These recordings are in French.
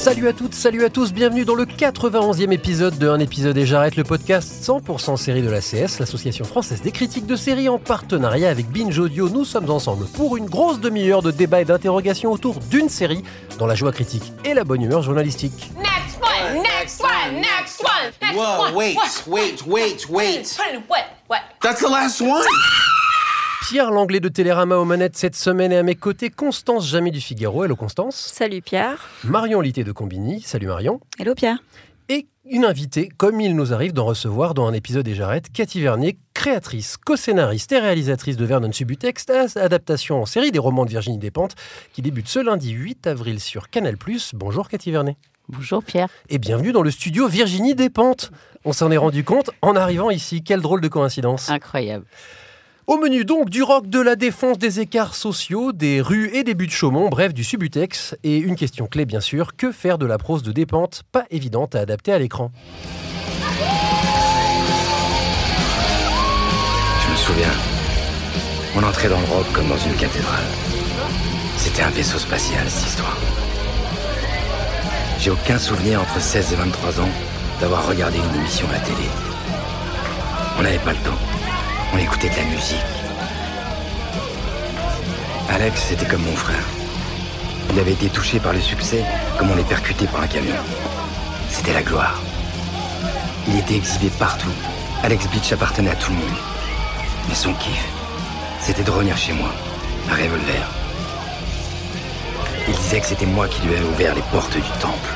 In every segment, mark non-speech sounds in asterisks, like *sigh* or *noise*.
Salut à toutes, salut à tous, bienvenue dans le 91e épisode de Un épisode et j'arrête le podcast 100% série de la CS, l'association française des critiques de séries en partenariat avec Binge Audio. Nous sommes ensemble pour une grosse demi-heure de débat et d'interrogation autour d'une série dans la joie critique et la bonne humeur journalistique. Next one, next one, next one, next Whoa, one. wait, wait, wait, wait. What? What? That's the last one? Pierre Langlais de Télérama aux manettes cette semaine et à mes côtés Constance Jamais du Figaro. Hello Constance. Salut Pierre. Marion Litté de Combini. Salut Marion. Hello Pierre. et une invitée, comme il nous arrive d'en recevoir dans un épisode et j'arrête, Cathy Vernier, créatrice, co-scénariste et réalisatrice de Vernon Subutex, adaptation en série des romans de Virginie Despentes, qui débute ce lundi 8 avril sur Canal+. Bonjour Cathy Vernet. Bonjour Pierre. Et bienvenue dans le studio Virginie Despentes. On s'en est rendu compte en arrivant ici. Quelle drôle de coïncidence. Incroyable. Au menu donc du rock, de la défense des écarts sociaux, des rues et des buts de Chaumont, bref du Subutex. Et une question clé bien sûr, que faire de la prose de Despentes Pas évidente à adapter à l'écran. Je me souviens, on entrait dans le rock comme dans une cathédrale. C'était un vaisseau spatial, cette histoire. J'ai aucun souvenir entre 16 et 23 ans d'avoir regardé une émission à la télé. On n'avait pas le temps. On écoutait de la musique. Alex, c'était comme mon frère. Il avait été touché par le succès comme on est percuté par un camion. C'était la gloire. Il était exhibé partout. Alex Beach appartenait à tout le monde. Mais son kiff, c'était de revenir chez moi, un revolver. Il disait que c'était moi qui lui avais ouvert les portes du temple.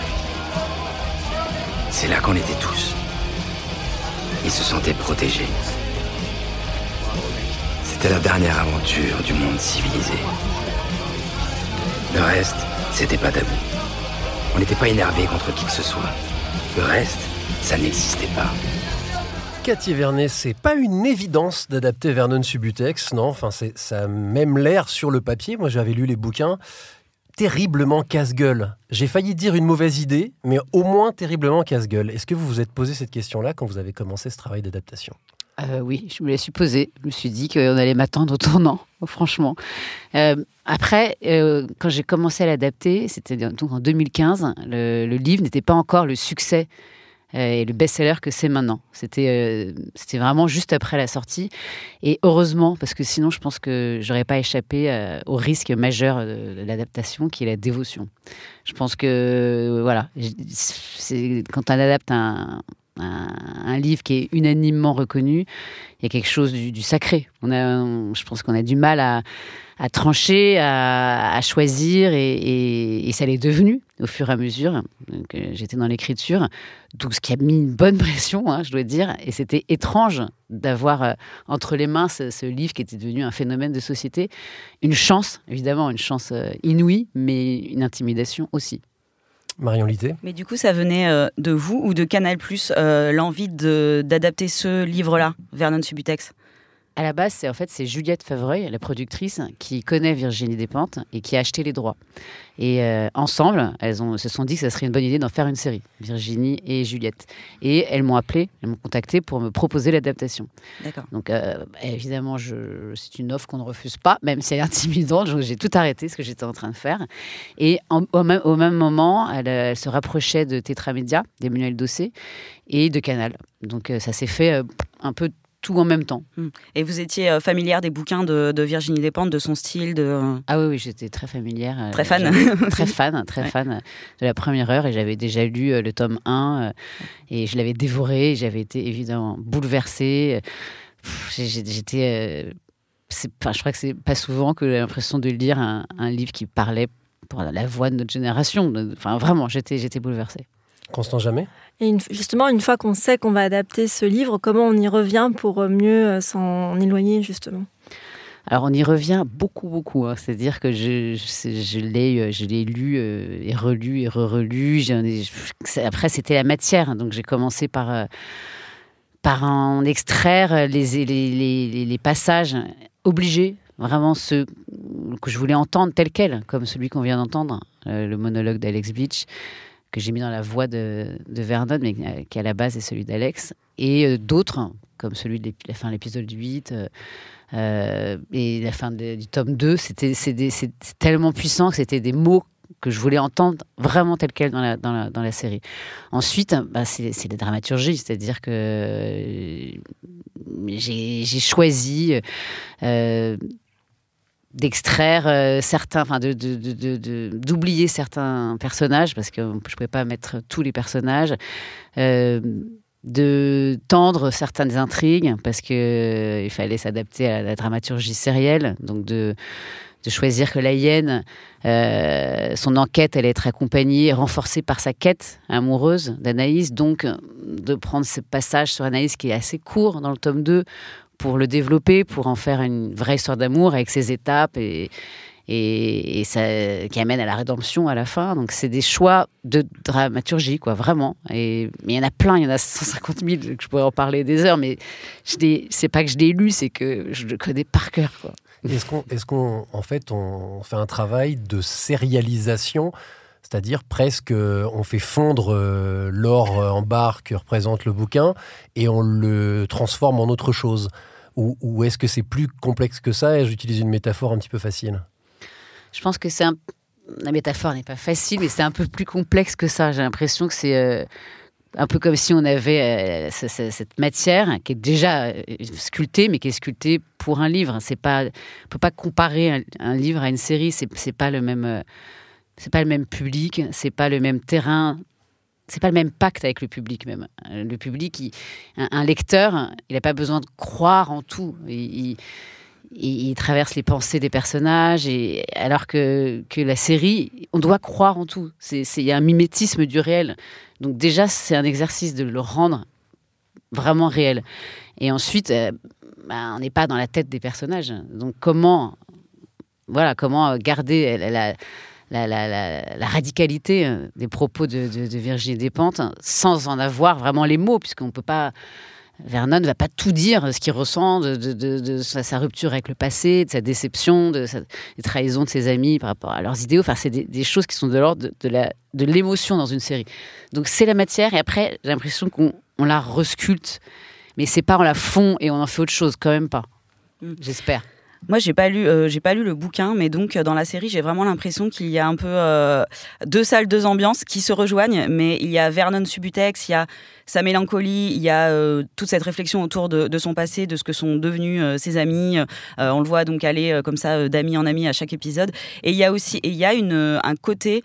C'est là qu'on était tous. Il se sentait protégé. C'était la dernière aventure du monde civilisé. Le reste, c'était pas tabou. On n'était pas énervé contre qui que ce soit. Le reste, ça n'existait pas. Cathy Vernet, c'est pas une évidence d'adapter Vernon Subutex, non? Enfin, ça a même l'air sur le papier. Moi, j'avais lu les bouquins. Terriblement casse-gueule. J'ai failli dire une mauvaise idée, mais au moins terriblement casse-gueule. Est-ce que vous vous êtes posé cette question-là quand vous avez commencé ce travail d'adaptation? Euh, oui, je me l'ai supposé. Je me suis dit qu'on allait m'attendre au tournant, *laughs* franchement. Euh, après, euh, quand j'ai commencé à l'adapter, c'était donc en 2015, le, livre n'était pas encore le succès et le best-seller que c'est maintenant. C'était c'était vraiment juste après la sortie. Et heureusement, parce que sinon, je pense que j'aurais pas échappé au risque majeur de, l'adaptation, qui est la dévotion. Je pense que, voilà, quand on adapte un, un, livre qui est unanimement reconnu, il y a quelque chose du, sacré. On a, je pense qu'on a du mal à, trancher, à, choisir, et, ça l'est devenu au fur et à mesure. Donc, euh, J'étais dans l'écriture, donc ce qui a mis une bonne *laughs* pression, hein, je dois dire, et c'était étrange d'avoir euh, entre les mains ce, ce livre qui était devenu un phénomène de société. Une chance, évidemment, une chance euh, inouïe, mais une intimidation aussi. Marion Litté. Mais du coup, ça venait euh, de vous ou de Canal euh, l'envie d'adapter ce livre-là, Vernon Subutex? À la base, c'est en fait c'est Juliette Favreuil, la productrice, qui connaît Virginie Despentes et qui a acheté les droits. Et euh, ensemble, elles ont, se sont dit que ça serait une bonne idée d'en faire une série, Virginie et Juliette. Et elles m'ont appelé, elles m'ont contacté pour me proposer l'adaptation. D'accord. Donc euh, évidemment, c'est une offre qu'on ne refuse pas, même si elle est intimidante. J'ai tout arrêté ce que j'étais en train de faire. Et en- au, même, au même moment, elle, euh, elle se rapprochait de Tetramédia, d'Emmanuel Dossé, et de Canal. Donc euh, ça s'est fait un peu tout en même temps. Hmm. Et vous étiez euh, familière des bouquins de, de Virginie Despentes, de son style, de... euh, Ah oui, oui, j'étais très familière. euh, Très fan. *laughs* Très fan, très Ouais. fan de la première heure. Et j'avais déjà lu le tome 1 euh, et je l'avais dévoré. J'avais été évidemment bouleversée. J'étais. pas- je crois que c'est pas souvent que j'ai l'impression de lire un, un livre qui parlait pour la voix de notre génération. Enfin, vraiment, j'étais bouleversée. Constant Jamais Et une- justement, une fois qu'on sait qu'on va adapter ce livre, comment on y revient pour euh, mieux euh, s'en éloigner, justement? Alors on y revient beaucoup, beaucoup. hein. C'est-à-dire que je, je, je l'ai, euh, je l'ai lu euh, et relu et re-relu. Après, c'était la matière. Donc j'ai commencé par, euh, par en extraire les, les, les- les- les passages obligés, vraiment ceux que je voulais entendre tels quels, comme celui qu'on vient d'entendre, euh, le monologue d'Alex Beach, que j'ai mis dans la voix de, de Vernon, mais euh, qui à la base est celui d'Alex, et euh, d'autres, comme celui de la fin de l'épisode 8. euh, et la fin du tome 2, c'était c'est tellement puissant que c'était des mots que je voulais entendre vraiment tels quels dans la, dans la, dans la série. Ensuite, bah, c'est la dramaturgie, c'est-à-dire que j'ai choisi d'extraire euh, certains, enfin de, de- d'oublier certains personnages parce que je ne pouvais pas mettre tous les personnages, euh, de tendre certaines intrigues parce que euh, fallait s'adapter à la dramaturgie sérielle, donc de choisir que la hyène, son enquête allait être accompagnée, renforcée par sa quête amoureuse d'Anaïs, donc de prendre ce passage sur Anaïs qui est assez court dans le tome 2 pour le développer, pour en faire une vraie histoire d'amour avec ses étapes et, et, ça, qui amène à la rédemption à la fin. Donc c'est des choix de dramaturgie, quoi, vraiment. Et mais il y en a plein, il y en a 150 000, que je pourrais en parler des heures, mais c'est pas que je l'ai lu, c'est que je le connais par cœur. Est-ce qu'on, est-ce qu'on, en fait, on fait un travail de sérialisation, c'est-à-dire presque, euh, on fait fondre euh, l'or en barre que représente le bouquin et on le transforme en autre chose? Ou, est-ce que c'est plus complexe que ça j'utilise une métaphore un petit peu facile. Je pense que c'est un... La métaphore n'est pas facile, mais c'est un peu plus complexe que ça. J'ai l'impression que c'est euh, un peu comme si on avait euh, ce- ce- cette matière qui est déjà euh, sculptée, mais qui est sculptée pour un livre. C'est pas, on peut pas comparer un, un livre à une série. C'est pas le même, c'est pas le même public, c'est pas le même terrain. C'est pas le même pacte avec le public même. Le public, un, lecteur, il n'a pas besoin de croire en tout. Il- traverse les pensées des personnages, et, alors que, que la série, on doit croire en tout. Il y a un mimétisme du réel. Donc déjà, c'est un exercice de le rendre vraiment réel. Et ensuite, euh, bah, on n'est pas dans la tête des personnages. Donc comment, voilà, comment garder la, la, la- la- la radicalité euh, des propos de, de, de Virginie Despentes sans en avoir vraiment les mots, puisqu'on ne peut pas... Vernon ne va pas tout dire, ce qu'il ressent de, de- de- de sa, rupture avec le passé, de sa déception, de sa, des trahisons de ses amis par rapport à leurs idéaux. Enfin, c'est des, des choses qui sont de l'ordre de, l'émotion dans une série. Donc c'est la matière, et après, j'ai l'impression qu'on on la resculpte, mais c'est pas on la fond et on en fait autre chose, quand même pas. J'espère. Moi, j'ai pas lu, euh, j'ai pas lu le bouquin, mais donc euh, dans la série, j'ai vraiment l'impression qu'il y a un peu euh, deux salles, deux ambiances qui se rejoignent. Mais il y a Vernon Subutex, il y a sa mélancolie, il y a toute cette réflexion autour de, son passé, de ce que sont devenus ses amis. On le voit donc aller comme ça d'ami en ami à chaque épisode. Et il y a aussi, et il y a une, un côté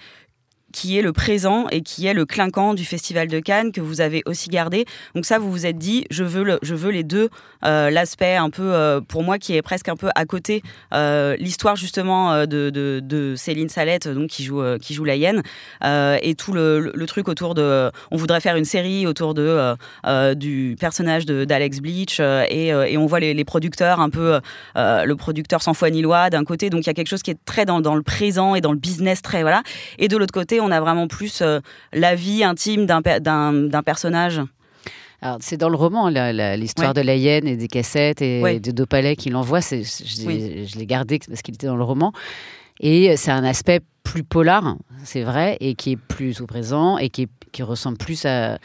qui est le présent et qui est le clinquant du Festival de Cannes que vous avez aussi gardé. Donc ça, vous vous êtes dit, je veux, je veux les deux. Euh, L'aspect un peu, euh, pour moi, qui est presque un peu à côté, euh, l'histoire justement de, Céline Salette, donc qui joue, qui joue la hyène, et tout le, truc autour de, on voudrait faire une série autour de du personnage d'Alex Bleach et, et on voit les, producteurs un peu, le producteur sans foi ni loi d'un côté, donc il y a quelque chose qui est très dans, dans le présent et dans le business très voilà, et de l'autre côté, on a vraiment plus euh, la vie intime d'un per- d'un d'un personnage. C'est dans le roman, l'histoire Ouais. de la hyène et des cassettes et Ouais. de Dopalais qui l'envoie. c'est- Je, Oui. l'ai- je l'ai gardé parce qu'il était dans le roman. Et c'est un aspect plus polar, c'est vrai, et qui est plus au présent et qui, est- qui ressemble plus à,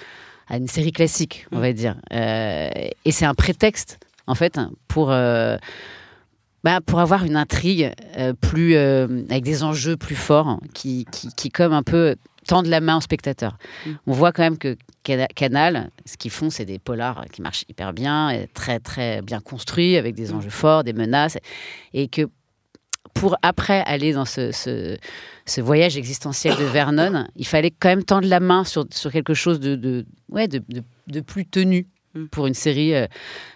à une série classique, on va dire. Euh, et c'est un prétexte, en fait, pour, euh, bah, pour avoir une intrigue euh, plus, euh, avec des enjeux plus forts qui, qui, qui, comme un peu, tendent la main au spectateur. On voit quand même que Cana- Canal, ce qu'ils font, c'est des polars qui marchent hyper bien, et très très bien construits, avec des enjeux forts, des menaces, et que pour après aller dans ce, ce, ce voyage existentiel de Vernon, il fallait quand même tendre la main sur, sur quelque chose de, de, ouais, de, de, de plus tenu pour une série. euh,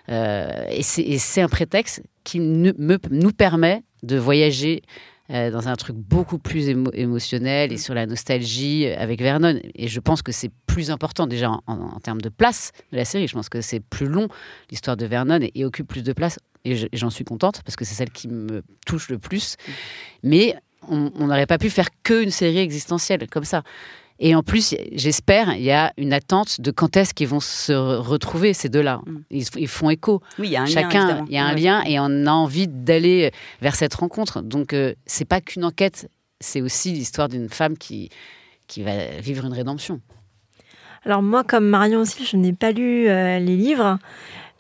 euh, et c'est un prétexte qui ne- me, nous permet de voyager euh, dans un truc beaucoup plus émo- émotionnel et sur la nostalgie avec Vernon. Et je pense que c'est plus important déjà en, en- en termes de place de la série. Je pense que c'est plus long l'histoire de Vernon et, et occupe plus de place et je- et j'en suis contente parce que c'est celle qui me touche le plus. Mais on on n'aurait pas pu faire qu'une série existentielle comme ça. Et en plus, j'espère, il y a une attente de quand est-ce qu'ils vont se re- retrouver, ces deux-là. Ils, ils font écho. Oui, il y a un lien, Chacun, il y a un lien et on a envie d'aller vers cette rencontre. Donc, euh, c'est pas qu'une enquête, c'est aussi l'histoire d'une femme qui, qui va vivre une rédemption. Alors moi, comme Marion aussi, je n'ai pas lu euh, les livres,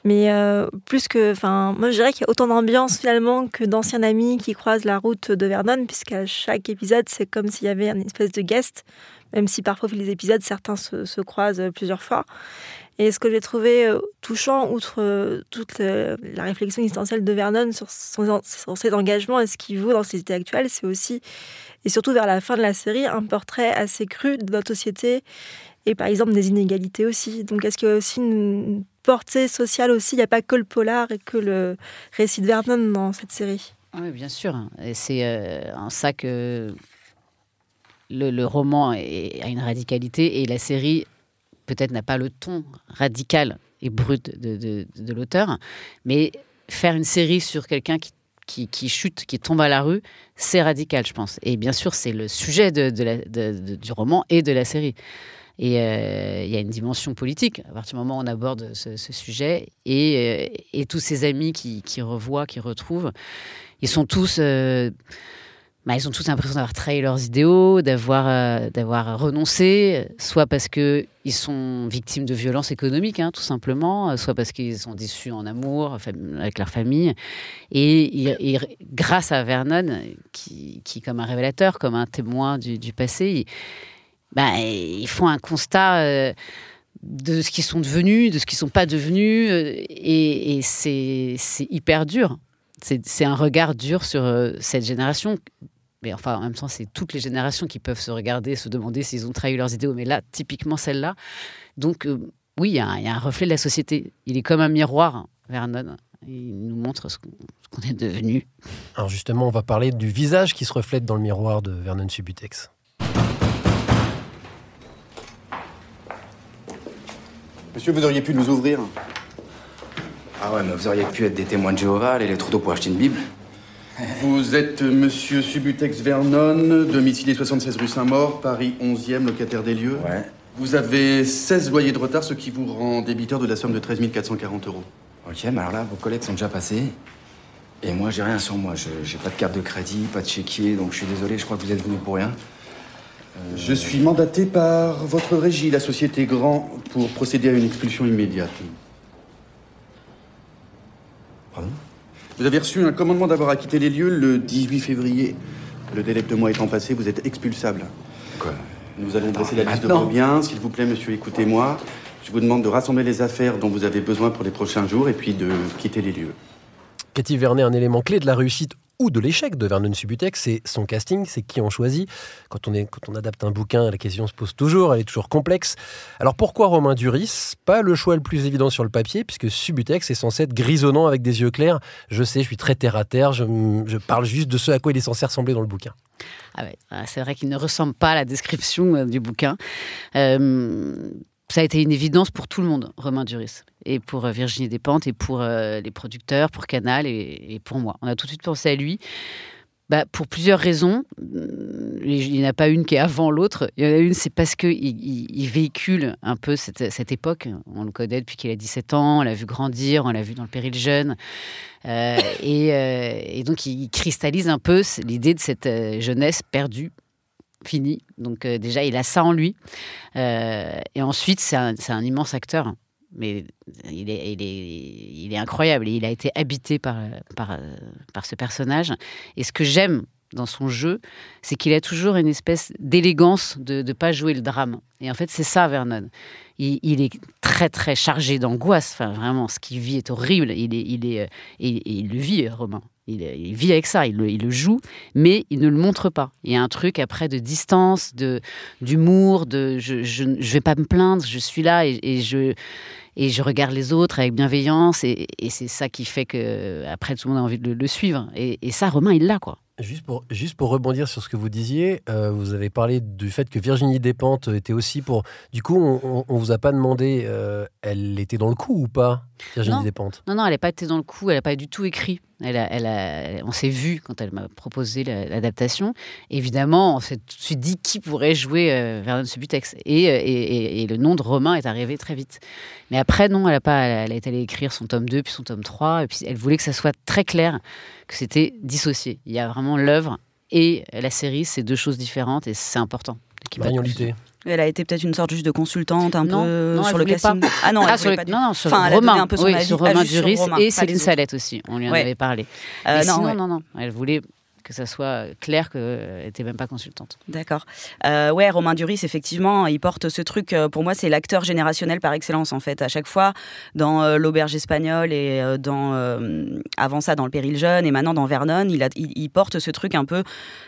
mais euh, plus que, enfin, moi je dirais qu'il y a autant d'ambiance finalement que d'anciens amis qui croisent la route de Vernon, puisqu'à chaque épisode, c'est comme s'il y avait une espèce de guest, même si parfois les épisodes, certains se, se croisent euh, plusieurs fois. Et ce que j'ai trouvé euh, touchant, outre toute la réflexion existentielle de Vernon sur, son- sur ses engagements et ce qu'il vaut dans la société actuelle, c'est aussi, et surtout vers la fin de la série, un portrait assez cru de notre société et par exemple des inégalités aussi. Donc est-ce qu'il y a aussi une portée sociale aussi? Il n'y a pas que le polar et que le récit de Vernon dans cette série. Oui, bien sûr. C'est euh, en ça que le, roman a une radicalité et la série peut-être n'a pas le ton radical et brut de, l'auteur, mais faire une série sur quelqu'un qui, qui, chute, qui tombe à la rue, c'est radical, je pense. Et bien sûr, c'est le sujet du roman et de la série. Et euh, il y a une dimension politique à partir du moment où on aborde ce, sujet. Et, euh, tous ces amis qui, revoient, qui retrouvent, ils sont tous, euh, bah, ils ont tous l'impression d'avoir trahi leurs idéaux, d'avoir, renoncé, soit parce que ils sont victimes de violences économiques, hein, tout simplement, soit parce qu'ils sont déçus en amour avec leur famille. Et, grâce à Vernon, qui, qui comme un révélateur, comme un témoin du, passé, bah, ils font un constat. euh, de ce qu'ils sont devenus, de ce qu'ils sont pas devenus, euh, et, c'est hyper dur. C'est un regard dur sur euh, cette génération. Mais enfin, en même temps, c'est toutes les générations qui peuvent se regarder, se demander s'ils ont trahi leurs idéaux. Mais là, typiquement celle-là. Donc, oui, il y, a un- reflet de la société. Il est comme un miroir, Vernon. Il nous montre ce qu'on est devenu. Alors justement, on va parler du visage qui se reflète dans le miroir de Vernon Subutex. Monsieur, vous auriez pu nous ouvrir Ah ouais, mais vous auriez pu être des témoins de Jéhovah, aller les troupeaux pour acheter une Bible. *laughs* Vous êtes euh, monsieur Subutex Vernon, domicilié 76 rue Saint-Maur, Paris 11e, locataire des lieux. Ouais. Vous avez 16 loyers de retard, ce qui vous rend débiteur de la somme de 13 440 euros. Ok, mais alors là, vos collègues sont déjà passés. Et moi, j'ai rien sur moi. Je- J'ai pas de carte de crédit, pas de chéquier, donc je suis désolé, je crois que vous êtes venu pour rien. Je suis mandaté par votre régie, la société Grand, pour procéder à une expulsion immédiate. Pardon? Vous avez reçu un commandement d'avoir acquitté les lieux le 18 février. Le délai de deux mois étant passé, vous êtes expulsable. Quoi? Nous allons dresser la liste de vos biens. S'il vous plaît, monsieur, écoutez-moi. Je vous demande de rassembler les affaires dont vous avez besoin pour les prochains jours et puis de quitter les lieux. Cathy Vernet, un élément clé de la réussite ou de l'échec de Vernon Subutex, c'est son casting, c'est qui on choisit. Quand on, est, quand on adapte un bouquin, la question se pose toujours, elle est toujours complexe. Alors pourquoi Romain Duris? Pas le choix le plus évident sur le papier, puisque Subutex est censé être grisonnant avec des yeux clairs. Je sais, je suis très terre à terre, je, parle juste de ce à quoi il est censé ressembler dans le bouquin. Ah ouais, ah, c'est vrai qu'il ne ressemble pas à la description euh, du bouquin. Euh, ça a été une évidence pour tout le monde, Romain Duris, et pour euh, Virginie Despentes, et pour euh, les producteurs, pour Canal, et, pour moi. On a tout de suite pensé à lui. Bah, pour plusieurs raisons. Hum, Il n'y en a pas une qui est avant l'autre. Il y en a une, c'est parce qu'il il, il véhicule un peu cette, époque. On le connaît depuis qu'il a 17 ans, on l'a vu grandir, on l'a vu dans le péril jeune. Euh, et, donc, il cristallise un peu l'idée de cette jeunesse perdue, finie. Donc, euh, déjà, il a ça en lui. Euh, et ensuite, c'est un, immense acteur. Mais il est, il, incroyable. Et il a été habité par, ce personnage. Et ce que j'aime dans son jeu, c'est qu'il a toujours une espèce d'élégance de ne pas jouer le drame. Et en fait, c'est ça, Vernon. Il, est très, très chargé d'angoisse. Enfin, vraiment, ce qu'il vit est horrible. Il, est, il, est, il, il le vit, Romain. Il, vit avec ça, il le, joue, mais il ne le montre pas. Il y a un truc après de distance, de d'humour, de je, je, je vais pas me plaindre, je suis là et je et je regarde les autres avec bienveillance et, et c'est ça qui fait que après tout le monde a envie de le, suivre. Et, et ça, Romain, il l'a quoi. Juste pour, juste pour rebondir sur ce que vous disiez, euh, vous avez parlé du fait que Virginie Despentes était aussi pour. Du coup, on, on vous a pas demandé, euh, elle était dans le coup ou pas, Virginie Non. Despentes? Non, non, elle n'a pas été dans le coup, elle n'a pas du tout écrit. Elle a, elle a- on s'est vu quand elle m'a proposé la- l'adaptation. Évidemment, on s'est tout de suite dit qui pourrait jouer euh, Vernon Subutex. Et, euh, et, et- et le nom de Romain est arrivé très vite. Mais après, non, elle a, pas, elle est allée écrire son tome 2, puis son tome 3. Et puis elle voulait que ça soit très clair que c'était dissocié. Il y a vraiment l'œuvre et la série, c'est deux choses différentes et c'est important. Marion. Litté. Elle a été peut-être une sorte juste de consultante un Non, peu non, sur le casting. pas. Ah non, elle Ah, sur le- pas du non, non, sur Enfin, Romain, un peu son oui, avis. sur Ah, Romain juste sur Duris Romain, et Céline. Salette aussi. On lui en Ouais. avait parlé. Euh, non, sinon, ouais. non, non, elle voulait que ça soit clair qu'elle n'était même pas consultante. D'accord. Euh, ouais, Romain Duris, effectivement, il porte ce truc. euh, pour moi, c'est l'acteur générationnel par excellence, en fait. À chaque fois, dans euh, L'Auberge espagnole et euh, dans euh, avant ça, dans Le Péril jeune et maintenant dans Vernon, il, porte ce truc un peu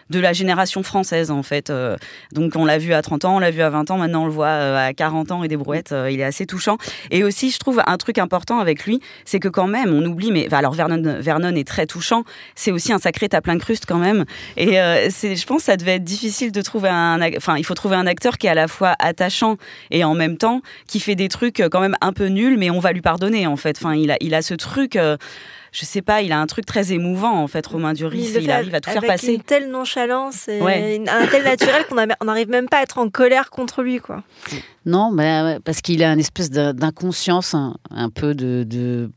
de la génération française, en fait. Euh, donc, on l'a vu à 30 ans, on l'a vu à 20 ans, maintenant on le voit euh, à 40 ans et des brouettes. euh, il est assez touchant. Et aussi, je trouve un truc important avec lui, c'est que quand même, on oublie, mais alors Vernon, Vernon est très touchant. C'est aussi un sacré tape-incruste quand même. Et euh, c'est, je pense que ça devait être difficile de trouver un. Enfin, il faut trouver un acteur qui est à la fois attachant et en même temps qui fait des trucs euh, quand même un peu nuls, mais on va lui pardonner en fait. Enfin, il a, il a ce truc. euh, je sais pas, il a un truc très émouvant en fait, Romain Duris. Il, fait arrive à tout faire avec passer. une telle nonchalance et Ouais. une- un tel naturel qu'on n'arrive même pas à être en colère contre lui, quoi. Non, bah, parce qu'il a une espèce d'in- d'inconscience, un, un peu de. de-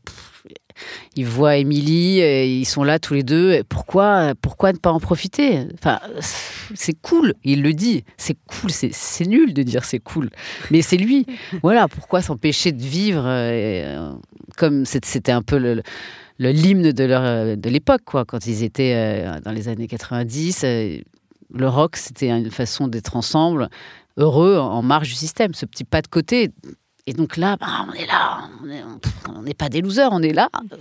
pff, il voit Émilie, ils sont là tous les deux. Pourquoi, pourquoi ne pas en profiter? Enfin, c'est cool. Il le dit. C'est cool. C'est nul de dire c'est cool, mais c'est lui. *laughs* Voilà. Pourquoi s'empêcher de vivre euh, comme c'était un peu le le l'hymne de leur de l'époque quoi quand ils étaient euh, dans les années 90 euh, le rock c'était une façon d'être ensemble heureux en marge du système ce petit pas de côté et donc là bah, on est là on n'est pas des losers on est là. Euh,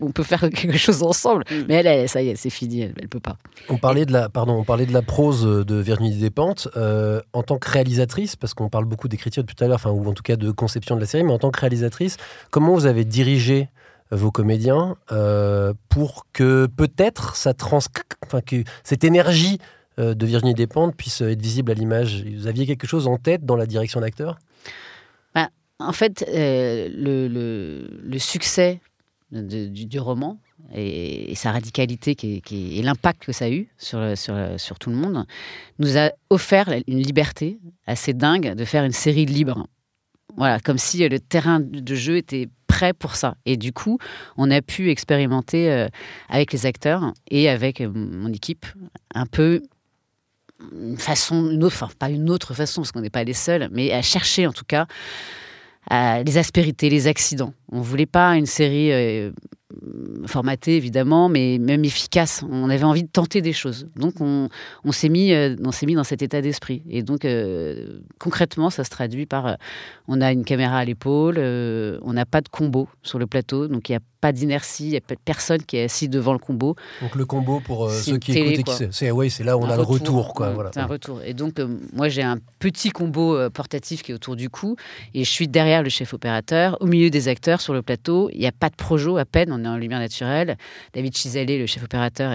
on peut faire *laughs* quelque chose ensemble. Mais elle, elle, ça y est c'est fini elle, elle peut pas. On parlait de la, pardon, on parlait de la prose de Virginie Despentes euh, en tant que réalisatrice, parce qu'on parle beaucoup d'écriture depuis tout à l'heure, enfin, ou en tout cas de conception de la série, mais en tant que réalisatrice, comment vous avez dirigé vos comédiens euh, pour que peut-être ça trans, enfin que cette énergie euh, de Virginie Despentes puisse être visible à l'image? Vous aviez quelque chose en tête dans la direction d'acteur? En fait, euh, le, succès du, roman et, sa radicalité et l'impact que ça a eu sur, tout le monde nous a offert une liberté assez dingue de faire une série libre. Voilà, comme si le terrain de jeu était prêt pour ça. Et du coup, on a pu expérimenter euh, avec les acteurs et avec euh, mon équipe un peu une façon, une autre, enfin pas une autre façon parce qu'on n'est pas les seuls, mais à chercher en tout cas les aspérités, les accidents. On voulait pas une série formatée évidemment, mais même efficace. On avait envie de tenter des choses. Donc on, on s'est mis, euh, on s'est mis dans cet état d'esprit. Et donc euh, concrètement, ça se traduit par, euh, on a une caméra à l'épaule, euh, on n'a pas de combo sur le plateau, donc il n'y a pas d'inertie, il n'y a pas de personne qui est assis devant le combo. Donc le combo pour euh, ceux qui télé, écoutent, c'est- ouais, c'est là où on Un a le retour, quoi. Ouais, Voilà. C'est un retour. Et donc, moi, j'ai un petit combo portatif qui est autour du cou. Et je suis derrière le chef opérateur, au milieu des acteurs sur le plateau. Il n'y a pas de projo à peine, on est en lumière naturelle. David Chisalet, le chef opérateur,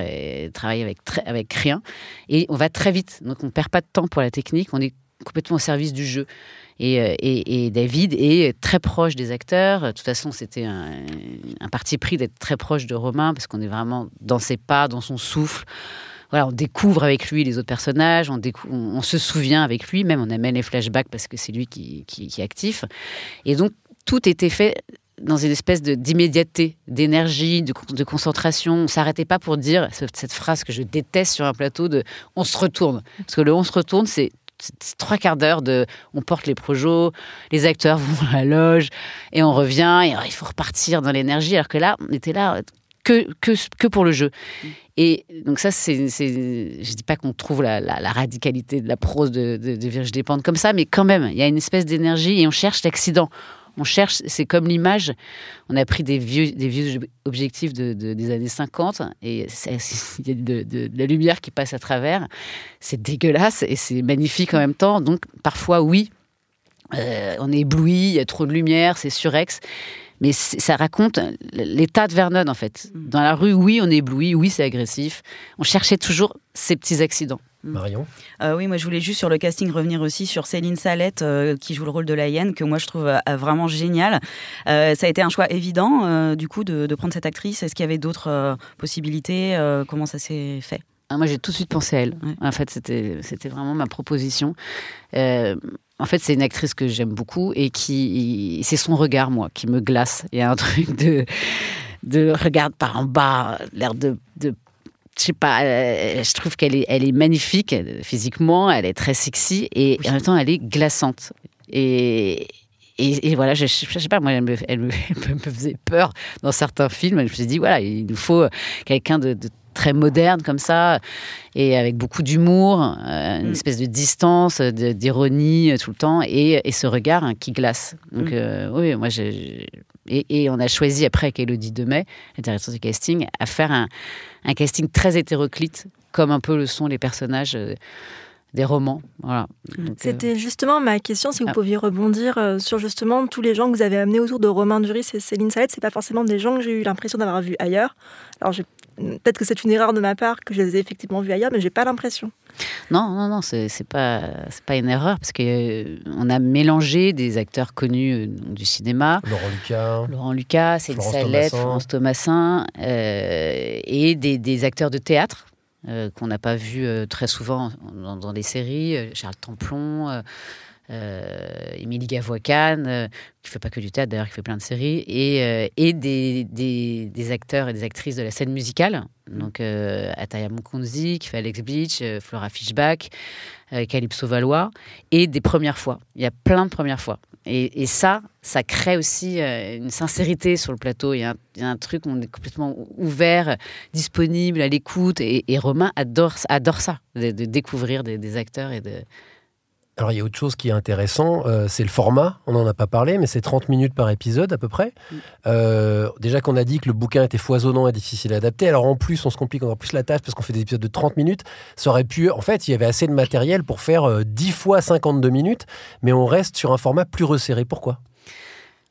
travaille avec, avec rien. Et on va très vite. Donc, on ne perd pas de temps pour la technique. On est complètement au service du jeu. Et, euh, et- David est très proche des acteurs. De toute façon, c'était un, parti pris d'être très proche de Romain parce qu'on est vraiment dans ses pas, dans son souffle. Voilà, on découvre avec lui les autres personnages, on, on, on se souvient avec lui, même on amène les flashbacks parce que c'est lui qui, qui- qui est actif. Et donc, tout était fait dans une espèce d'immédiateté, d'énergie, de, con- de concentration. On s'arrêtait pas pour dire ce- cette phrase que je déteste sur un plateau de on se retourne. Parce que le on se retourne, c'est trois quarts d'heure de on porte les projos, les acteurs vont à la loge et on revient et alors, il faut repartir dans l'énergie alors que là on était là que, que, pour le jeu. Et donc ça, c'est, je dis pas qu'on trouve la, la- radicalité de la prose de, de, de Virge Despentes comme ça, mais quand même, il y a une espèce d'énergie et on cherche l'accident. On cherche, c'est comme l'image. On a pris des vieux, des vieux objectifs de, de- des années 50 et *laughs* il y a de, la lumière qui passe à travers. C'est dégueulasse et c'est magnifique en même temps. Donc parfois, oui, euh, on est ébloui, il y a trop de lumière, c'est surex. Mais ça raconte l'état de Vernon, en fait. Dans la rue, oui, on est ébloui, oui, c'est agressif. On cherchait toujours ces petits accidents. Marion Euh, oui, moi je voulais juste sur le casting revenir aussi sur Céline Salette euh, qui joue le rôle de la hyène que moi je trouve euh, vraiment génial. Euh, ça a été un choix évident euh, du coup de, de prendre cette actrice. Est-ce qu'il y avait d'autres euh, possibilités Euh, Comment ça s'est fait? Ah, moi, j'ai tout de suite pensé à elle. En fait, c'était c'était vraiment ma proposition. Euh, en fait, c'est une actrice que j'aime beaucoup et qui, c'est son regard, moi, qui me glace. Il y a un *laughs* truc de, de regarde par en bas, l'air de, de je sais pas, euh, je trouve qu'elle est, elle est magnifique euh, physiquement, elle est très sexy et en même temps, elle est glaçante. Et, et, et voilà, je, je- je sais pas, moi, elle me, elle me- *laughs* elle me faisait peur dans certains films. Je me suis dit, voilà, il nous faut quelqu'un de, de très moderne comme ça, et avec beaucoup d'humour, euh, une espèce de distance, d'ironie euh, tout le temps, et, et ce regard hein, qui glace. Donc, Mm. euh, oui, moi, j'ai. Et, et on a choisi, après avec Elodie Demet, la directrice du casting, à faire un, un casting très hétéroclite, comme un peu le sont les personnages des romans. Voilà. Euh, C'était justement ma question, si vous Ah. pouviez rebondir euh, sur justement tous les gens que vous avez amenés autour de Romain Duris et Céline Salette. C'est pas forcément des gens que j'ai eu l'impression d'avoir vus ailleurs. Alors j'ai- peut-être que c'est une erreur de ma part que je les ai effectivement vus ailleurs, mais j'ai pas l'impression. Non, non, non, c'est pas, c'est pas une erreur parce que euh, on a mélangé des acteurs connus euh, du cinéma. Laurent Lucas. Laurent Lucas, Céline Florence Salette, Thomasin. Florence Thomasin, euh, et des, des acteurs de théâtre euh, qu'on n'a pas vus euh, très souvent dans, dans des séries. euh, Charles Templon, Émilie Gavoican, euh, qui fait pas que du théâtre d'ailleurs, qui fait plein de séries, et, euh, et des, des- des acteurs et des actrices de la scène musicale. Donc euh, Ataya Mukunzi, qui fait Alex Beach, euh, Flora Fischbach, euh, Calypso Valois, et des premières fois. Il y a plein de premières fois. Et, et ça, ça crée aussi euh, une sincérité sur le plateau. Il y, a un, il y a un truc, on est complètement ouvert, disponible, à l'écoute. Et, et Romain adore, adore ça, de, de découvrir des, des acteurs et de, Alors, il y a autre chose qui est intéressant, euh, c'est le format. On n'en a pas parlé, mais c'est 30 minutes par épisode à peu près. Euh, déjà qu'on a dit que le bouquin était foisonnant et difficile à adapter. Alors, en plus, on se complique encore plus la tâche parce qu'on fait des épisodes de 30 minutes. Ça aurait pu. En fait, il y avait assez de matériel pour faire euh, 10 fois 52 minutes, mais on reste sur un format plus resserré. Pourquoi?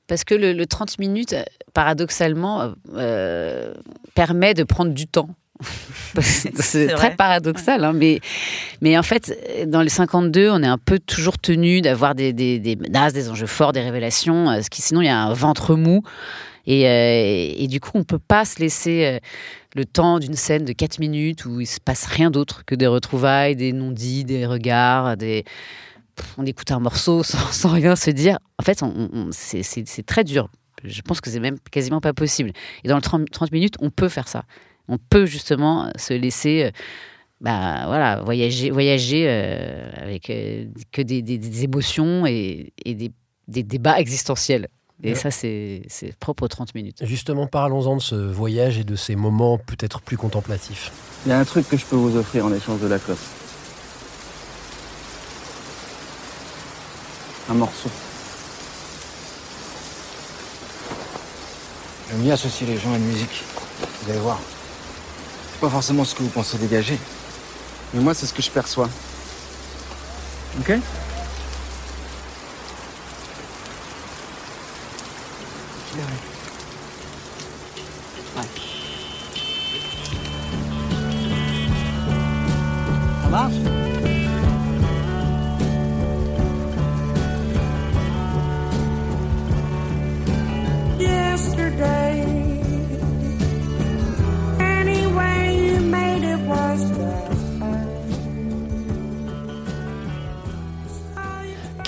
Parce que le, le 30 minutes, paradoxalement, euh, permet de prendre du temps. *laughs* c'est très vrai. paradoxal, hein, mais, mais en fait, dans les 52, on est un peu toujours tenu d'avoir des, des, des menaces, des enjeux forts, des révélations, euh, parce que sinon il y a un ventre mou. Et, euh, et du coup, on peut pas se laisser euh, le temps d'une scène de 4 minutes où il se passe rien d'autre que des retrouvailles, des non-dits, des regards, des... On écoute un morceau *laughs* sans, sans rien se dire. En fait, on- on- c'est- très dur. Je pense que c'est même quasiment pas possible. Et dans le 30, 30 minutes, on peut faire ça. On peut justement se laisser, euh, bah, voilà, voyager, voyager euh, avec euh, que des, des- des émotions et, et des, des débats existentiels. Et Ouais. ça, c'est c'est propre aux 30 minutes. Justement, parlons-en de ce voyage et de ces moments peut-être plus contemplatifs. Il y a un truc que je peux vous offrir en échange de la cloche. Un morceau. J'aime bien associer les gens à une musique. Vous allez voir. Pas forcément ce que vous pensez dégager. Mais moi, c'est ce que je perçois. Ok?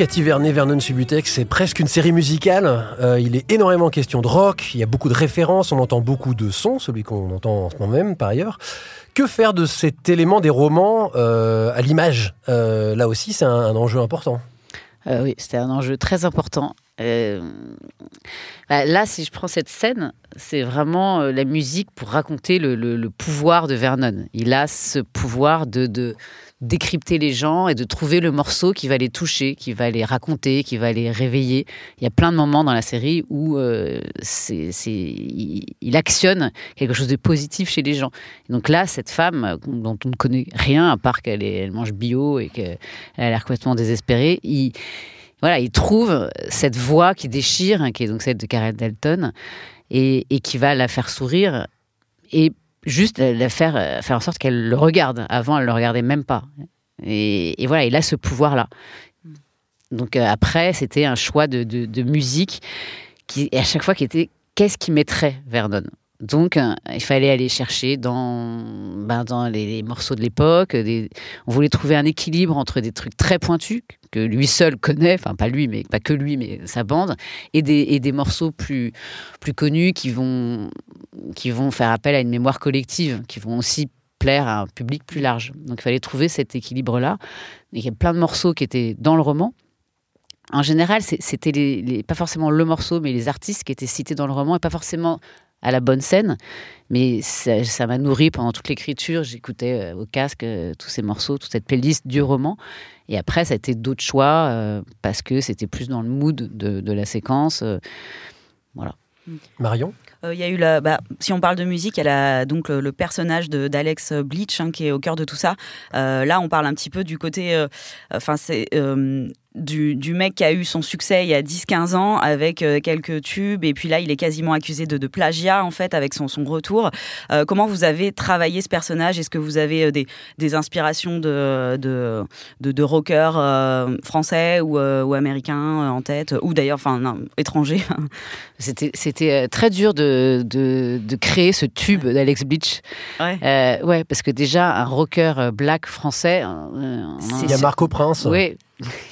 Cathy Vernon Subutex, c'est presque une série musicale. Euh, il est énormément question de rock, il y a beaucoup de références, on entend beaucoup de sons, celui qu'on entend en ce moment même par ailleurs. Que faire de cet élément des romans euh, à l'image? Euh, Là aussi, c'est un, enjeu important. Oui, c'était un enjeu très important. Euh, bah, là, si je prends cette scène, c'est vraiment euh, la musique pour raconter le, pouvoir de Vernon. Il a ce pouvoir de, décrypter les gens et de trouver le morceau qui va les toucher, qui va les raconter, qui va les réveiller. Il y a plein de moments dans la série où euh, il, actionne quelque chose de positif chez les gens. Donc là, cette femme dont on ne connaît rien, à part qu'elle mange bio et qu'elle a l'air complètement désespérée, il, voilà, il trouve cette voix qui déchire, hein, qui est donc celle de Karen Dalton, et, qui va la faire sourire et juste la faire euh, faire en sorte qu'elle le regarde. Avant, elle le regardait même pas. Et, voilà, il a ce pouvoir-là. Donc euh, après, c'était un choix de, musique qui, à chaque fois, qui était qu'est-ce qui mettrait Vernon? Donc, euh, il fallait aller chercher dans, ben, dans les, morceaux de l'époque. On voulait trouver un équilibre entre des trucs très pointus que lui seul connaît, enfin pas lui, mais pas que lui, mais sa bande, et des, et des morceaux plus, plus connus qui vont, qui vont faire appel à une mémoire collective, qui vont aussi plaire à un public plus large. Donc, il fallait trouver cet équilibre-là. Il y a plein de morceaux qui étaient dans le roman. En général, c'était pas forcément le morceau, mais les artistes qui étaient cités dans le roman et pas forcément à la bonne scène. Mais ça m'a nourri pendant toute l'écriture. J'écoutais euh, au casque euh, tous ces morceaux, toute cette playlist du roman. Et après, ça a été d'autres choix euh, parce que c'était plus dans le mood de, de la séquence. euh, voilà. Marion? Euh, Il y a eu la, bah, si on parle de musique, elle a donc le, le personnage d'Alex Bleach hein, qui est au cœur de tout ça. Euh, là, on parle un petit peu du côté, euh, enfin c'est euh, du, du mec qui a eu son succès il y a 10-15 ans avec euh, quelques tubes et puis là, il est quasiment accusé de, de plagiat en fait avec son, son retour. Euh, comment vous avez travaillé ce personnage? Est-ce que vous avez euh, des, des inspirations de de, de, de rockers euh, français ou, euh, ou américains euh, en tête? Ou d'ailleurs, enfin étrangers *laughs* C'était c'était, très dur de, de, de créer ce tube d'Alex Beach. Ouais. Euh, ouais, parce que déjà, un rocker black français. euh, Il y a Marco Prince. Oui.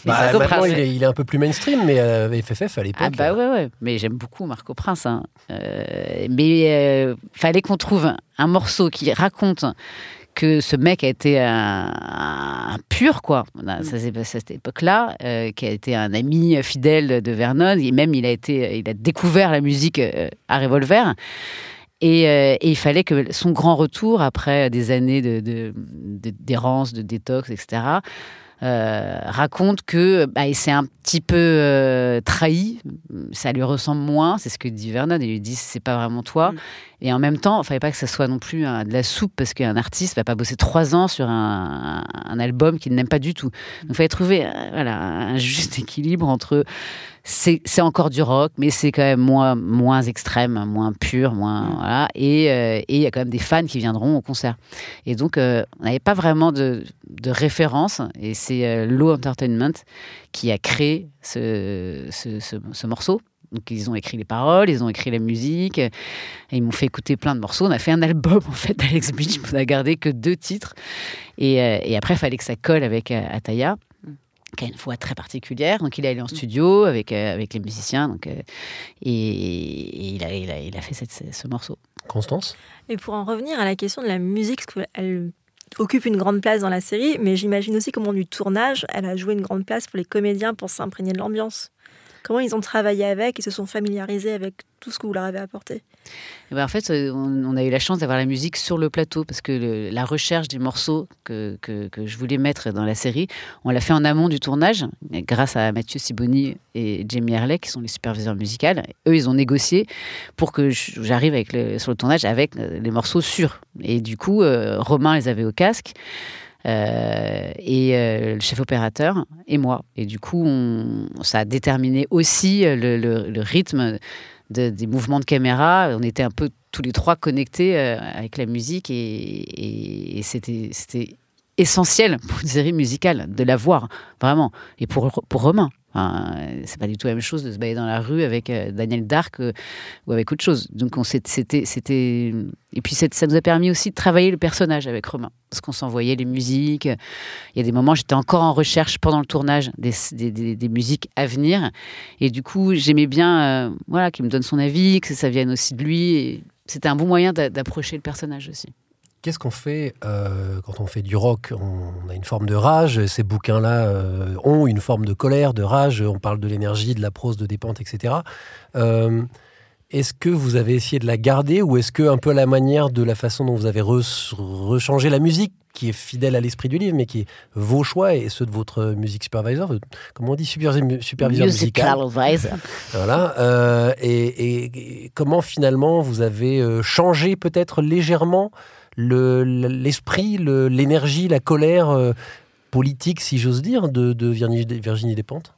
Bah, Marco Prince. il est, il est un peu plus mainstream, mais euh, FFF à l'époque. Ah bah ouais, ouais. Mais j'aime beaucoup Marco Prince. hein. Euh, mais euh, fallait qu'on trouve un morceau qui raconte que ce mec a été un, un pur, quoi. Voilà, Ça s'est passé à cette époque-là, euh, qui a été un ami fidèle de Vernon. Et même, il a, été, il a découvert la musique euh, à Revolver. Et, euh, et il fallait que son grand retour, après des années de- de- de- d'errance, de, détox, etc., euh, raconte que bah, il s'est un petit peu euh, trahi, ça lui ressemble moins, c'est ce que dit Vernon, il lui dit c'est pas vraiment toi. Et en même temps, il fallait pas que ça soit non plus un- de la soupe parce qu'un artiste va pas bosser trois ans sur un, un album qu'il n'aime pas du tout. Donc il fallait trouver euh, voilà, un juste *laughs* équilibre entre c'est encore du rock, mais c'est quand même moins, moins extrême, moins pur, moins voilà. Et euh, et il y a quand même des fans qui viendront au concert. Et donc euh, on n'avait pas vraiment de, de référence. Et c'est euh, Low Entertainment qui a créé ce, ce, ce- ce morceau. Donc ils ont écrit les paroles, ils ont écrit la musique, et ils m'ont fait écouter plein de morceaux. On a fait un album *laughs* en fait d'Alex Beach, on a gardé que deux titres. Et, et après, il fallait que ça colle avec Ataya qui a une voix très particulière. Donc, il est allé en studio avec, euh, avec les musiciens. Donc, euh, et, et il, a, il, a, il a fait cette- ce morceau. Constance Et pour en revenir à la question de la musique, parce qu'elle occupe une grande place dans la série, mais j'imagine aussi comment du tournage, elle a joué une grande place pour les comédiens pour s'imprégner de l'ambiance. Comment ils ont travaillé avec et se sont familiarisés avec tout ce que vous leur avez apporté. Et ben, en fait, euh, on, a eu la chance d'avoir la musique sur le plateau parce que la recherche des morceaux que, que, je voulais mettre dans la série, on l'a fait en amont du tournage grâce à Mathieu Siboni et Jamie Harley qui sont les superviseurs musicaux. Eux, ils ont négocié pour que j'arrive avec le- sur le tournage avec euh, les morceaux sûrs. Et du coup, euh, Romain les avait au casque. Euh, et euh, le chef opérateur et moi. Et du coup, ça a déterminé aussi euh, le, rythme de- des mouvements de caméra. On était un peu tous les trois connectés avec la musique et, c'était essentiel pour une série musicale de la voir vraiment. Et pour pour Romain. Enfin, c'est pas du tout la même chose de se balader dans la rue avec euh, Daniel Dark euh, ou avec autre chose. Donc c'était et puis ça nous a permis aussi de travailler le personnage avec Romain parce qu'on s'envoyait les musiques. Il y a des moments j'étais encore en recherche pendant le tournage des, musiques à venir et du coup j'aimais bien euh, voilà qu'il me donne son avis que ça vienne aussi de lui. C'était un bon moyen d'a- d'approcher le personnage aussi. Qu'est-ce qu'on fait euh, quand on fait du rock On a une forme de rage. Ces bouquins-là euh, ont une forme de colère, de rage. On parle de l'énergie, de la prose, de dépente, etc. Euh, est-ce que vous avez essayé de la garder ou est-ce que un peu à la manière de la façon dont vous avez re- rechangé la musique, qui est fidèle à l'esprit du livre, mais qui est vos choix et ceux de votre music supervisor, comment on dit superviseur, musical Musical. *laughs* Voilà. euh, et, et- et comment finalement vous avez changé peut-être légèrement l'esprit, le- l'énergie, la colère euh, politique, si j'ose dire, de, Virginie, Virginie Despentes?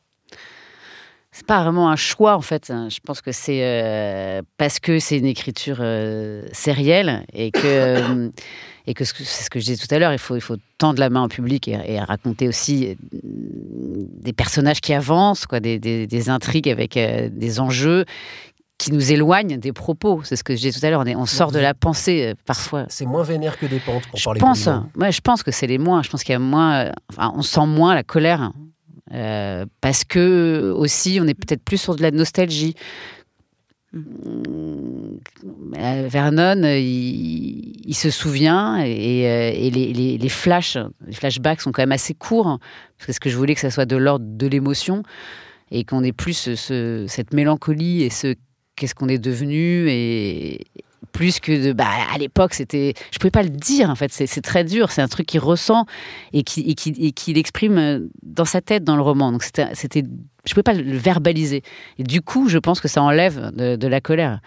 C'est pas vraiment un choix en fait. Je pense que c'est euh, parce que c'est une écriture euh, sérielle et que et que ce que- c'est ce que je disais tout à l'heure. Il faut il faut tendre la main au public et, raconter aussi des personnages qui avancent, quoi, des, des- intrigues avec des enjeux qui nous éloignent des propos. C'est ce que je disais tout à l'heure. On, est- on sort de la pensée euh, parfois. C'est moins vénère que des pentes, pour Je parler pense, ouais, je pense que c'est les moins. Je pense qu'il y a moins. euh, enfin, on sent moins la colère euh, parce que aussi on est peut-être plus sur de la nostalgie. Euh, Vernon, il, il se souvient et, et les, les- les flashs, les flashbacks sont quand même assez courts parce que ce que je voulais que ça soit de l'ordre de l'émotion et qu'on ait plus ce- ce- cette mélancolie et ce qu'est-ce qu'on est devenu et plus que de bah à l'époque c'était je pouvais pas le dire en fait. C'est très dur. C'est un truc qu'il ressent et qui et qui et qu'il exprime euh, dans sa tête dans le roman. Donc c'était c'était je pouvais pas le verbaliser. Et du coup je pense que ça enlève de, de la colère.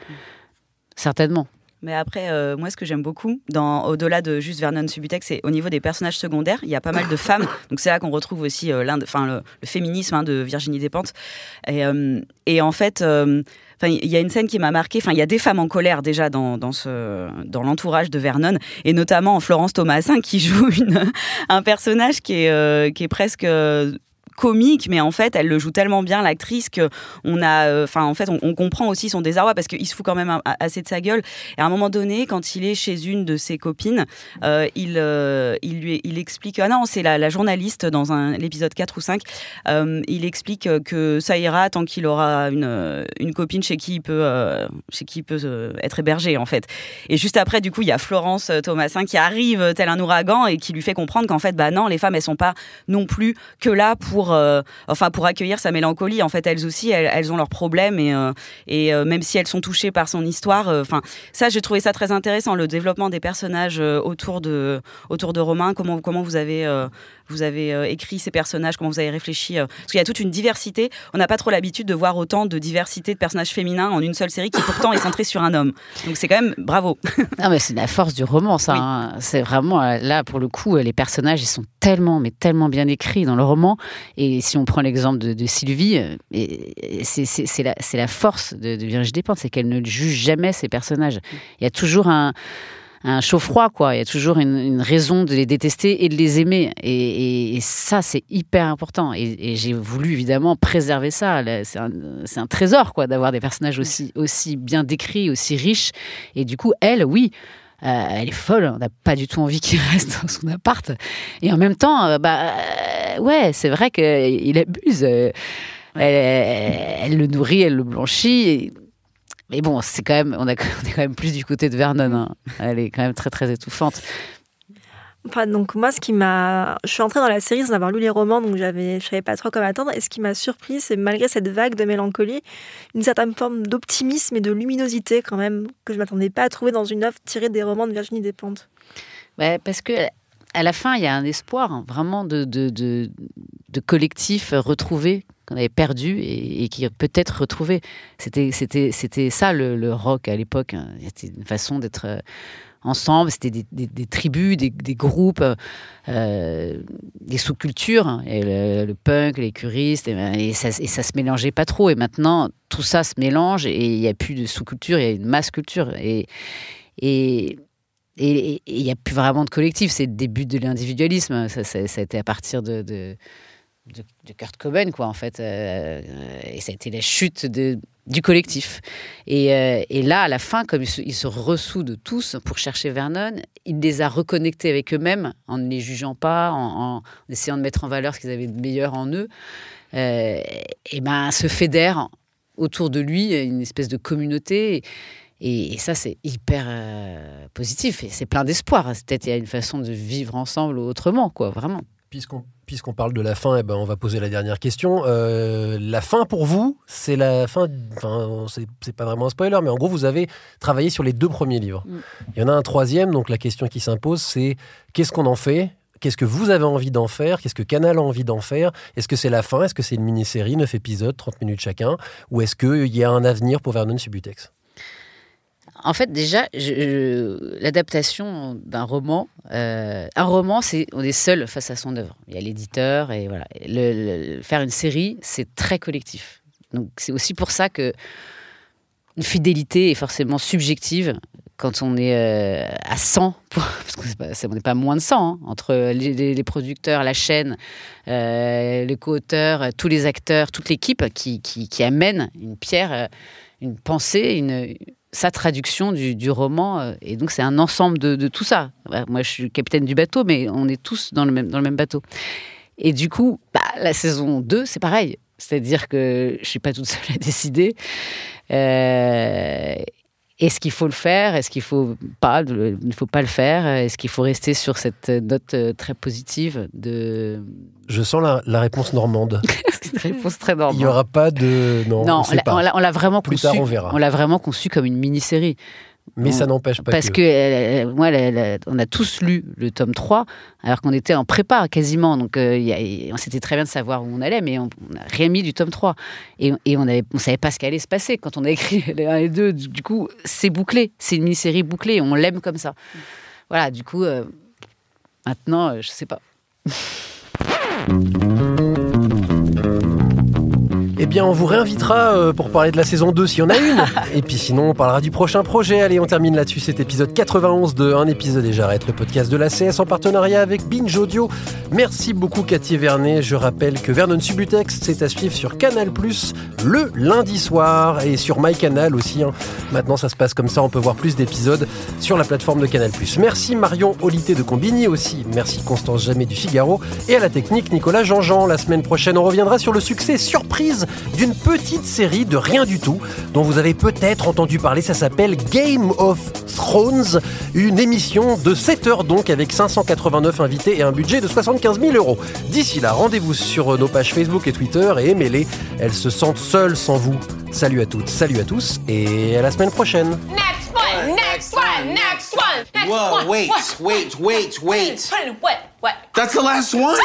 Certainement. Mais après, euh, moi, ce que j'aime beaucoup, dans, au-delà de juste Vernon Subutex, c'est au niveau des personnages secondaires, il y a pas mal de femmes. *laughs* Donc c'est là qu'on retrouve aussi euh, l'un de- enfin, le, le féminisme hein, de Virginie Despentes. Et, euh, et en fait, enfin, il y a une scène qui m'a marqué. Enfin, il y a des femmes en colère déjà dans, dans, ce, dans l'entourage de Vernon, et notamment Florence Thomasin qui *laughs* joue un personnage qui est, euh, qui est presque. Comique, mais en fait, elle le joue tellement bien, l'actrice, que on a, euh, enfin, en fait, on, comprend aussi son désarroi parce qu'il se fout quand même assez de sa gueule. Et à un moment donné, quand il est chez une de ses copines, euh, il, euh, il lui, il explique, ah non, c'est la, journaliste dans l'épisode 4 ou 5, euh, il explique que ça ira tant qu'il aura une, une copine chez qui il peut, chez qui il peut être hébergé, en fait. Et juste après, du coup, il y a Florence Thomasin qui arrive tel un ouragan et qui lui fait comprendre qu'en fait, bah non, les femmes, elles sont pas non plus que là pour, euh, enfin, pour accueillir sa mélancolie. En fait, elles aussi, elles, ont leurs problèmes et, euh, euh, même si elles sont touchées par son histoire, enfin, ça, j'ai trouvé ça très intéressant, le développement des personnages autour de, autour de Romain. Comment, comment vous avez, vous avez euh, écrit ces personnages, comment vous avez réfléchi, euh, parce qu'il y a toute une diversité. On n'a pas trop l'habitude de voir autant de diversité de personnages féminins en une seule série qui pourtant est centrée sur un homme. Donc c'est quand même bravo. *laughs* Non, mais c'est la force du roman, ça. hein. C'est vraiment, euh, là, pour le coup, les personnages, ils sont tellement, mais tellement bien écrits dans le roman. Et si on prend l'exemple de, de Sylvie, et- et c'est la, force de, de Virginie Despentes, c'est qu'elle ne juge jamais ses personnages. Il y a toujours un un chaud-froid, quoi. Il y a toujours une, une raison de les détester et de les aimer. Et, et- et ça, c'est hyper important. Et, et j'ai voulu, évidemment, préserver ça. C'est un, trésor, quoi, d'avoir des personnages aussi, aussi bien décrits, aussi riches. Et du coup, elle, oui, euh, elle est folle. On n'a pas du tout envie qu'il *laughs* reste dans son appart. Et en même temps, euh, bah, euh, ouais, c'est vrai qu'il abuse. Elle, elle- elle le nourrit, elle le blanchit. Mais bon, c'est quand même, on, a, *laughs* on est quand même plus du côté de Vernon. hein. Elle est quand même très très étouffante. Enfin, donc moi, ce qui m'a, je suis entrée dans la série sans avoir lu les romans, donc j'avais, je savais pas trop comment attendre. Et ce qui m'a surpris, c'est malgré cette vague de mélancolie, une certaine forme d'optimisme et de luminosité quand même que je m'attendais pas à trouver dans une œuvre tirée des romans de Virginie Despentes. Ouais, parce que à la fin, il y a un espoir hein, vraiment de, de, de, de collectif retrouvé qu'on avait perdu et, et qui peut-être retrouvé. C'était, c'était, c'était ça le, rock à l'époque. hein. C'était une façon d'être euh, ensemble. C'était des, tribus, des, groupes, euh, des sous-cultures. hein. Le, punk, les curistes, et, ben, et ça, et se mélangeait pas trop. Et maintenant, tout ça se mélange et il n'y a plus de sous-culture, il y a une masse culture. Et, et, il n'y a plus vraiment de collectif. C'est le début de l'individualisme. Ça, a été à partir de, de, Kurt Cobain, quoi, en fait. Euh, et ça a été la chute de, du collectif. Et, euh, là, à la fin, comme ils se, ils se ressoudent tous pour chercher Vernon, il les a reconnectés avec eux-mêmes en ne les jugeant pas, en, essayant de mettre en valeur ce qu'ils avaient de meilleur en eux. Euh, et ben, se fédère autour de lui une espèce de communauté. Et, ça, c'est hyper euh, positif et c'est plein d'espoir. Peut-être il y a une façon de vivre ensemble autrement, quoi, vraiment. Puisqu'on puisqu'on parle de la fin, eh ben, on va poser la dernière question. Euh, la fin pour vous, c'est la fin. Enfin, c'est c'est pas vraiment un spoiler, mais en gros, vous avez travaillé sur les deux premiers livres. Mm. Il y en a un troisième, donc la question qui s'impose, c'est qu'est-ce qu'on en fait? Qu'est-ce que vous avez envie d'en faire? Qu'est-ce que Canal a envie d'en faire? Est-ce que c'est la fin? Est-ce que c'est une mini-série, 9 épisodes, 30 minutes chacun? Ou est-ce qu'il y a un avenir pour Vernon Subutex? En fait, déjà, l'adaptation d'un roman, euh, un roman, c'est on est seul face à son œuvre. Il y a l'éditeur et voilà. Faire une série, c'est très collectif. Donc c'est aussi pour ça que une fidélité est forcément subjective quand on est euh, à 100, *laughs* pour- parce qu'on n'est pas, moins de 100, hein, entre les, producteurs, la chaîne, euh, les co-auteurs, tous les acteurs, toute l'équipe qui, qui, qui amène une pierre, euh, une pensée, une, sa traduction du, roman. euh, et donc c'est un ensemble de, tout ça. Ouais, Moi je suis capitaine du bateau, mais on est tous dans le même, dans le même bateau. Et du coup, bah, la saison 2, c'est pareil. C'est-à-dire que je ne suis pas toute seule à décider. Euh, est-ce qu'il faut le faire? Est-ce qu'il faut pas Il ne faut pas le faire? Est-ce qu'il faut rester sur cette note euh, très positive de Je sens la, la réponse normande. *laughs* C'est une réponse très normale. Il n'y aura pas de. Non, Non, on l'a- on vraiment Plus conçu. tard, on verra. On l'a vraiment conçu comme une mini-série. Mais On- ça n'empêche pas Parce que- que, euh, moi, la- la- on a tous lu le tome 3, alors qu'on était en prépa quasiment. Donc, euh, il y a- on s'était très bien de savoir où on allait, mais on n'a rien mis du tome 3. Et, et on ne on savait pas ce qu'allait se passer quand on a écrit *laughs* les 1 et 2. Du coup, c'est bouclé. C'est une mini-série bouclée. On l'aime comme ça. Voilà, du coup, euh, maintenant, euh, je sais pas. *laughs* Eh bien, on vous réinvitera euh, pour parler de la saison 2 s'il y en a une. *laughs* Et puis sinon, on parlera du prochain projet. Allez, on termine là-dessus cet épisode 91 de Un épisode et j'arrête, le podcast de la CS en partenariat avec Binge Audio. Merci beaucoup Cathy Vernet. Je rappelle que Vernon Subutex, c'est à suivre sur Canal+, le lundi soir et sur MyCanal aussi. hein. Maintenant, ça se passe comme ça, on peut voir plus d'épisodes sur la plateforme de Canal+. Merci Marion Olité de Combini aussi. Merci Constance Jamais du Figaro. Et à la technique, Nicolas Jean-Jean. La semaine prochaine, on reviendra sur le succès surprise d'une petite série de rien du tout dont vous avez peut-être entendu parler. Ça s'appelle Game of Thrones, une émission de 7 heures donc avec 589 invités et un budget de 75 000 euros. D'ici là, rendez-vous sur nos pages Facebook et Twitter et aimez-les. Elles se sentent seules sans vous. Salut à toutes, salut à tous et à la semaine prochaine. Next one, next one, next one, next Whoa, one. wait, wait, wait, wait. What? What? That's the last one?